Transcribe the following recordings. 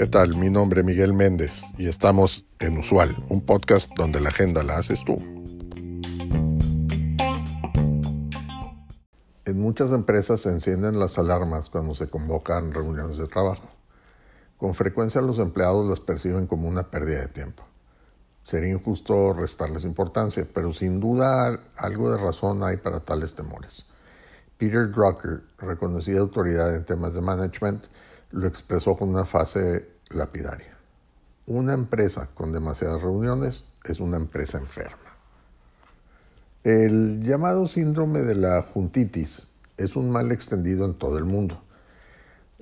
¿Qué tal? Mi nombre es Miguel Méndez y estamos en Usual, un podcast donde la agenda la haces tú. En muchas empresas se encienden las alarmas cuando se convocan reuniones de trabajo. Con frecuencia los empleados las perciben como una pérdida de tiempo. Sería injusto restarles importancia, pero sin duda algo de razón hay para tales temores. Peter Drucker, reconocida autoridad en temas de management, lo expresó con una fase lapidaria. Una empresa con demasiadas reuniones es una empresa enferma. El llamado síndrome de la juntitis es un mal extendido en todo el mundo.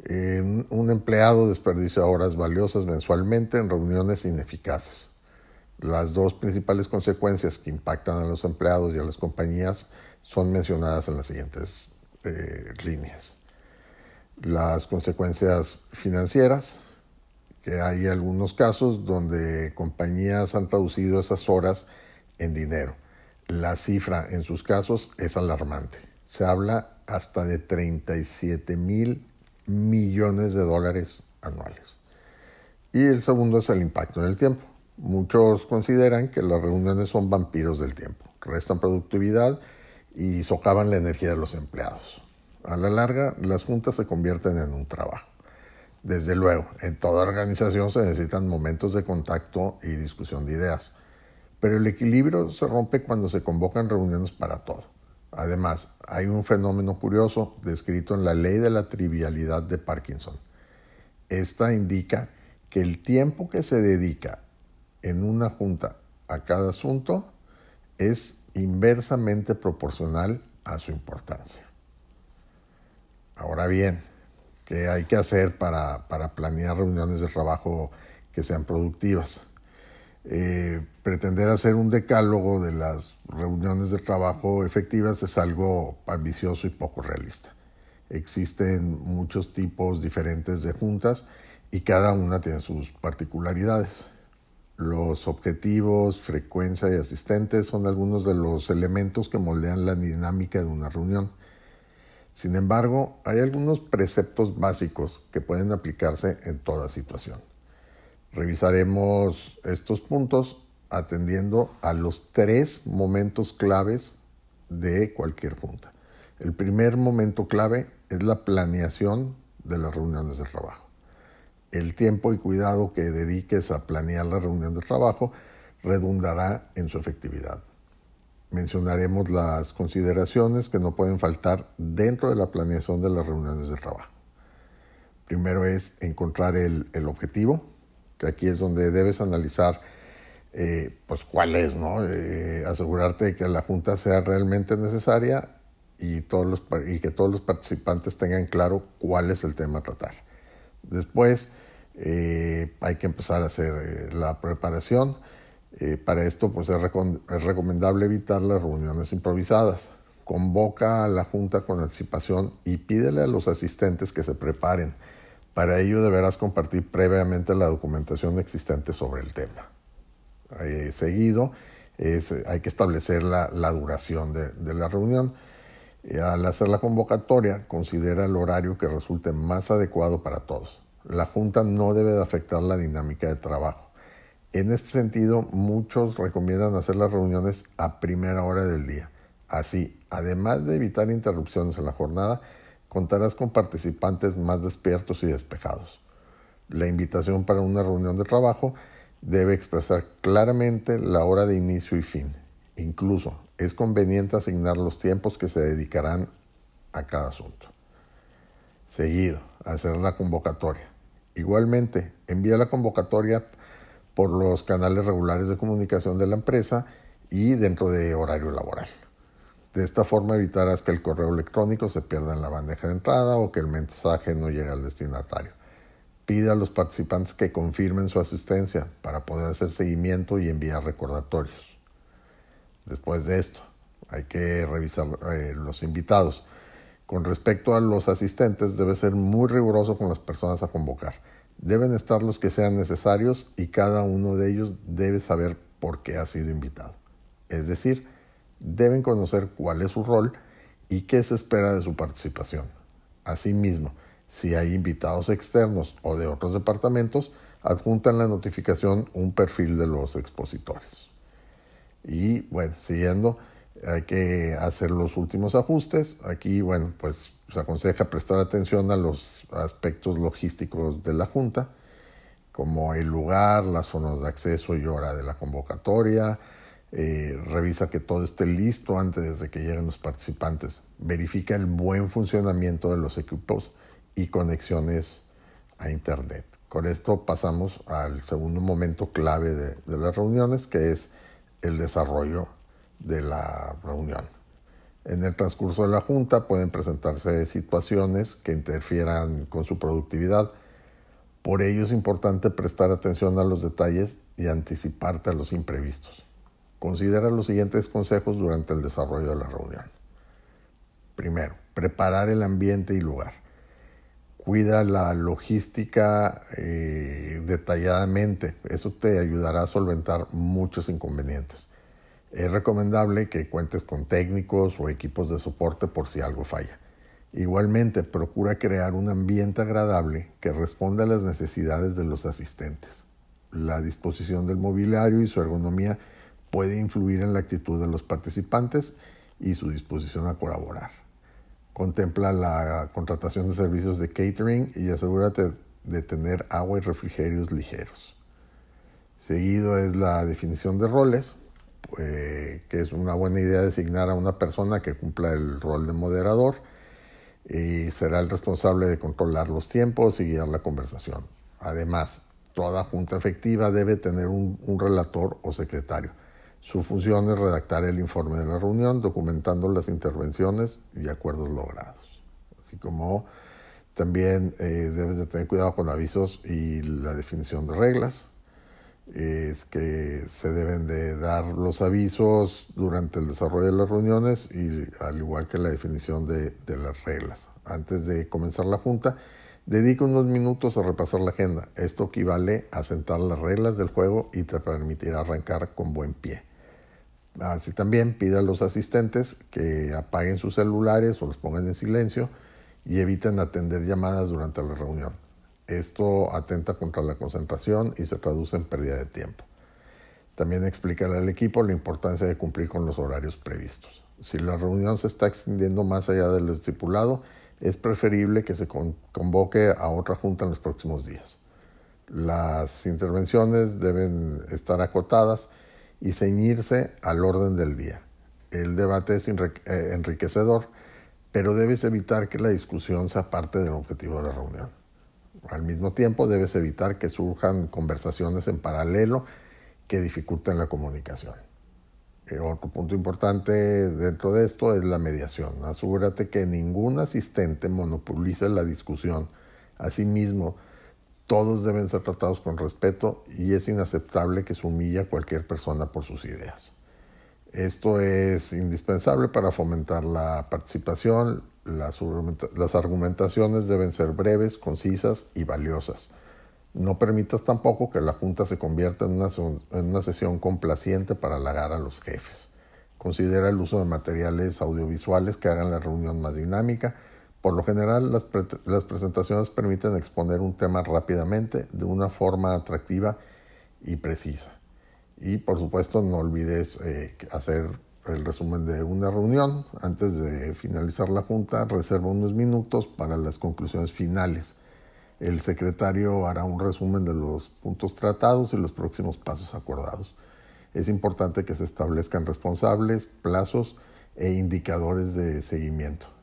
un empleado desperdicia horas valiosas mensualmente en reuniones ineficaces. Las dos principales consecuencias que impactan a los empleados y a las compañías son mencionadas en las siguientes eh, líneas. Las consecuencias financieras, que hay algunos casos donde compañías han traducido esas horas en dinero. La cifra en sus casos es alarmante. Se habla hasta de 37 mil millones de dólares anuales. Y el segundo es el impacto en el tiempo. Muchos consideran que las reuniones son vampiros del tiempo, restan productividad y socavan la energía de los empleados. A la larga, las juntas se convierten en un trabajo. Desde luego, en toda organización se necesitan momentos de contacto y discusión de ideas, pero el equilibrio se rompe cuando se convocan reuniones para todo. Además, hay un fenómeno curioso descrito en la ley de la trivialidad de Parkinson. Esta indica que el tiempo que se dedica en una junta a cada asunto es inversamente proporcional a su importancia. Ahora bien, ¿qué hay que hacer para, planear reuniones de trabajo que sean productivas? Eh, pretender hacer un decálogo de las reuniones de trabajo efectivas es algo ambicioso y poco realista. Existen muchos tipos diferentes de juntas y cada una tiene sus particularidades. Los objetivos, frecuencia y asistentes son algunos de los elementos que moldean la dinámica de una reunión. Sin embargo, hay algunos preceptos básicos que pueden aplicarse en toda situación. Revisaremos estos puntos atendiendo a los tres momentos claves de cualquier junta. El primer momento clave es la planeación de las reuniones de trabajo el tiempo y cuidado que dediques a planear la reunión de trabajo redundará en su efectividad. Mencionaremos las consideraciones que no pueden faltar dentro de la planeación de las reuniones de trabajo. Primero es encontrar el, objetivo, que aquí es donde debes analizar eh, pues cuál es, ¿no? Eh, asegurarte de que la junta sea realmente necesaria y, y que todos los participantes tengan claro cuál es el tema a tratar. Después eh, hay que empezar a hacer eh, la preparación. Eh, para esto pues es, recomendable evitar las reuniones improvisadas. Convoca a la Junta con anticipación y pídele a los asistentes que se preparen. Para ello deberás compartir previamente la documentación existente sobre el tema. seguido, hay que establecer la, duración de la reunión. Al hacer la convocatoria, considera el horario que resulte más adecuado para todos la Junta no debe de afectar la dinámica de trabajo. En este sentido, muchos recomiendan hacer las reuniones a primera hora del día. Así, además de evitar interrupciones en la jornada, contarás con participantes más despiertos y despejados. La invitación para una reunión de trabajo debe expresar claramente la hora de inicio y fin. Incluso es conveniente asignar los tiempos que se dedicarán a cada asunto. Seguido, hacer la convocatoria. Igualmente, envía la convocatoria por los canales regulares de comunicación de la empresa y dentro de horario laboral. De esta forma evitarás que el correo electrónico se pierda en la bandeja de entrada o que el mensaje no llegue al destinatario. Pide a los participantes que confirmen su asistencia para poder hacer seguimiento y enviar recordatorios. Después de esto, hay que revisar eh, los invitados. Con respecto a los asistentes, debe ser muy riguroso con las personas a convocar. Deben estar los que sean necesarios y cada uno de ellos debe saber por qué ha sido invitado. Es decir, deben conocer cuál es su rol y qué se espera de su participación. Asimismo, si hay invitados externos o de otros departamentos, adjuntan la notificación un perfil de los expositores. Y bueno, siguiendo, hay que hacer los últimos ajustes. Aquí, bueno, pues se aconseja prestar atención a los aspectos logísticos de la Junta, como el lugar, las zonas de acceso y hora de la convocatoria. Eh, revisa que todo esté listo antes de que lleguen los participantes. Verifica el buen funcionamiento de los equipos y conexiones a Internet. Con esto pasamos al segundo momento clave de, las reuniones, que es el desarrollo de la reunión. En el transcurso de la junta pueden presentarse situaciones que interfieran con su productividad. Por ello es importante prestar atención a los detalles y anticiparte a los imprevistos. Considera los siguientes consejos durante el desarrollo de la reunión. Primero, preparar el ambiente y lugar cuida la logística eh, detalladamente. Eso te ayudará a solventar muchos inconvenientes. Es recomendable que cuentes con técnicos o equipos de soporte por si algo falla. Igualmente, procura crear un ambiente agradable que responda a las necesidades de los asistentes. La disposición del mobiliario y su ergonomía puede influir en la actitud de los participantes y su disposición a colaborar. Contempla la contratación de servicios de catering y asegúrate de tener agua y refrigerios ligeros. Seguido es la definición de roles, pues, que es una buena idea designar a una persona que cumpla el rol de moderador y será el responsable de controlar los tiempos y guiar la conversación. Además, toda junta efectiva debe tener un relator o secretario su función es redactar el informe de la reunión, documentando las intervenciones y acuerdos logrados. Así como también eh, debes de tener cuidado con avisos y la definición de reglas. Es que se deben de dar los avisos durante el desarrollo de las reuniones y al igual que la definición de, de las reglas. Antes de comenzar la junta, dedica unos minutos a repasar la agenda. Esto equivale a sentar las reglas del juego y te permitirá arrancar con buen pie. Así también pide a los asistentes que apaguen sus celulares o los pongan en silencio y eviten atender llamadas durante la reunión. Esto atenta contra la concentración y se traduce en pérdida de tiempo. También explicarle al equipo la importancia de cumplir con los horarios previstos. Si la reunión se está extendiendo más allá de lo estipulado, es preferible que se convoque a otra junta en los próximos días. Las intervenciones deben estar acotadas y ceñirse al orden del día. El debate es eh, enriquecedor, pero debes evitar que la discusión sea parte del objetivo de la reunión. Al mismo tiempo, debes evitar que surjan conversaciones en paralelo que dificulten la comunicación. Eh, otro punto importante dentro de esto es la mediación. Asegúrate que ningún asistente monopolice la discusión. Asimismo, todos deben ser tratados con respeto y es inaceptable que se humille a cualquier persona por sus ideas. Esto es indispensable para fomentar la participación. Las, argumentaciones deben ser breves, concisas y valiosas. No permitas tampoco que la Junta se convierta en una, en una sesión complaciente para halagar a los jefes. Considera el uso de materiales audiovisuales que hagan la reunión más dinámica por lo general, las, presentaciones permiten exponer un tema rápidamente, de una forma atractiva y precisa. Y por supuesto, no olvides eh, hacer el resumen de una reunión. Antes de finalizar la junta, reserva unos minutos para las conclusiones finales. El secretario hará un resumen de los puntos tratados y los próximos pasos acordados. Es importante que se establezcan responsables, plazos e indicadores de seguimiento.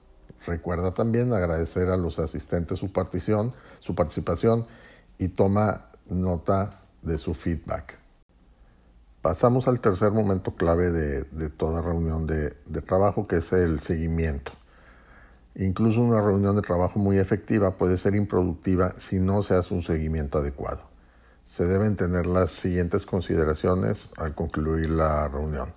Recuerda también agradecer a los asistentes su, partición, su participación y toma nota de su feedback. Pasamos al tercer momento clave de, toda reunión de, de, trabajo, que es el seguimiento. Incluso una reunión de trabajo muy efectiva puede ser improductiva si no se hace un seguimiento adecuado. Se deben tener las siguientes consideraciones al concluir la reunión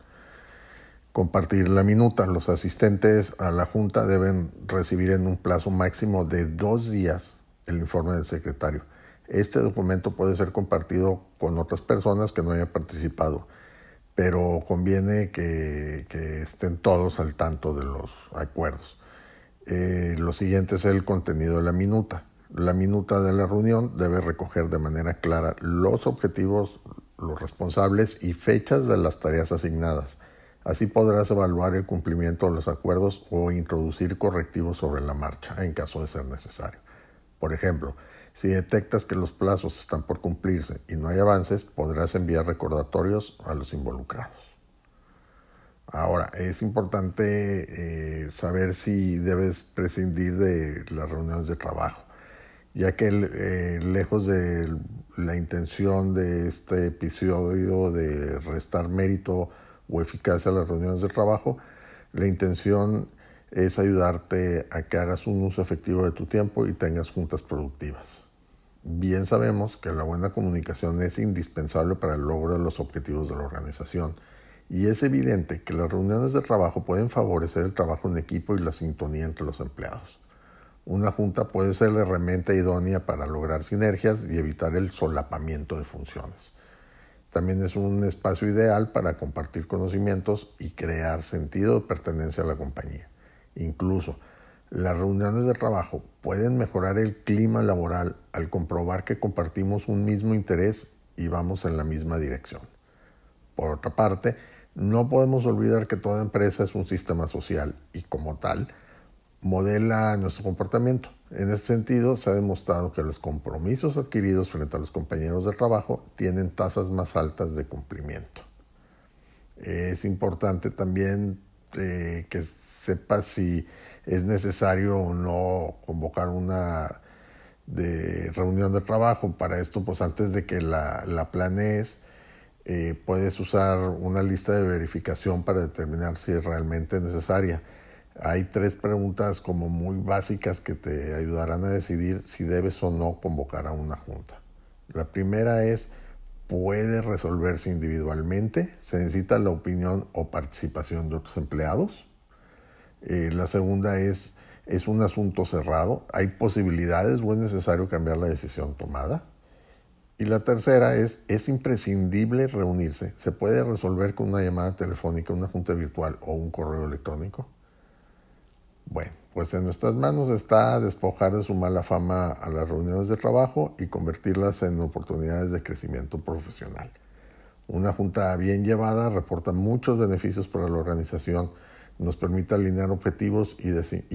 compartir la minuta. Los asistentes a la Junta deben recibir en un plazo máximo de dos días el informe del secretario. Este documento puede ser compartido con otras personas que no hayan participado, pero conviene que, estén todos al tanto de los acuerdos. Eh, lo siguiente es el contenido de la minuta. La minuta de la reunión debe recoger de manera clara los objetivos, los responsables y fechas de las tareas asignadas. Así podrás evaluar el cumplimiento de los acuerdos o introducir correctivos sobre la marcha en caso de ser necesario. Por ejemplo, si detectas que los plazos están por cumplirse y no hay avances, podrás enviar recordatorios a los involucrados. Ahora, es importante eh, saber si debes prescindir de las reuniones de trabajo, ya que eh, lejos de la intención de este episodio de restar mérito o eficacia a las reuniones de trabajo, la intención es ayudarte a que hagas un uso efectivo de tu tiempo y tengas juntas productivas. Bien sabemos que la buena comunicación es indispensable para el logro de los objetivos de la organización y es evidente que las reuniones de trabajo pueden favorecer el trabajo en equipo y la sintonía entre los empleados. Una junta puede ser la herramienta idónea para lograr sinergias y evitar el solapamiento de funciones. También es un espacio ideal para compartir conocimientos y crear sentido de pertenencia a la compañía. Incluso las reuniones de trabajo pueden mejorar el clima laboral al comprobar que compartimos un mismo interés y vamos en la misma dirección. Por otra parte, no podemos olvidar que toda empresa es un sistema social y como tal modela nuestro comportamiento. En ese sentido, se ha demostrado que los compromisos adquiridos frente a los compañeros de trabajo tienen tasas más altas de cumplimiento. Es importante también eh, que sepa si es necesario o no convocar una reunión de trabajo. Para esto, pues antes de que la, la planees, eh, puedes usar una lista de verificación para determinar si es realmente necesaria. Hay tres preguntas como muy básicas que te ayudarán a decidir si debes o no convocar a una junta. La primera es, ¿puede resolverse individualmente? ¿Se necesita la opinión o participación de otros empleados? Eh, la segunda es, ¿es un asunto cerrado? ¿Hay posibilidades o es necesario cambiar la decisión tomada? Y la tercera es, ¿es imprescindible reunirse? ¿Se puede resolver con una llamada telefónica, una junta virtual o un correo electrónico? Bueno, pues en nuestras manos está despojar de su mala fama a las reuniones de trabajo y convertirlas en oportunidades de crecimiento profesional. Una junta bien llevada reporta muchos beneficios para la organización, nos permite alinear objetivos y,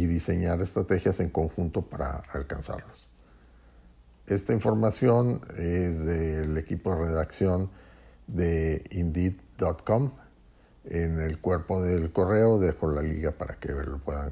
diseñar estrategias en conjunto para alcanzarlos. Esta información es del equipo de redacción de Indeed.com. En el cuerpo del correo dejo la liga para que lo puedan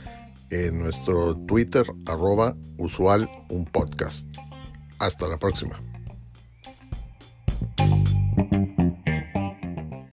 en nuestro Twitter arroba usual un podcast. Hasta la próxima.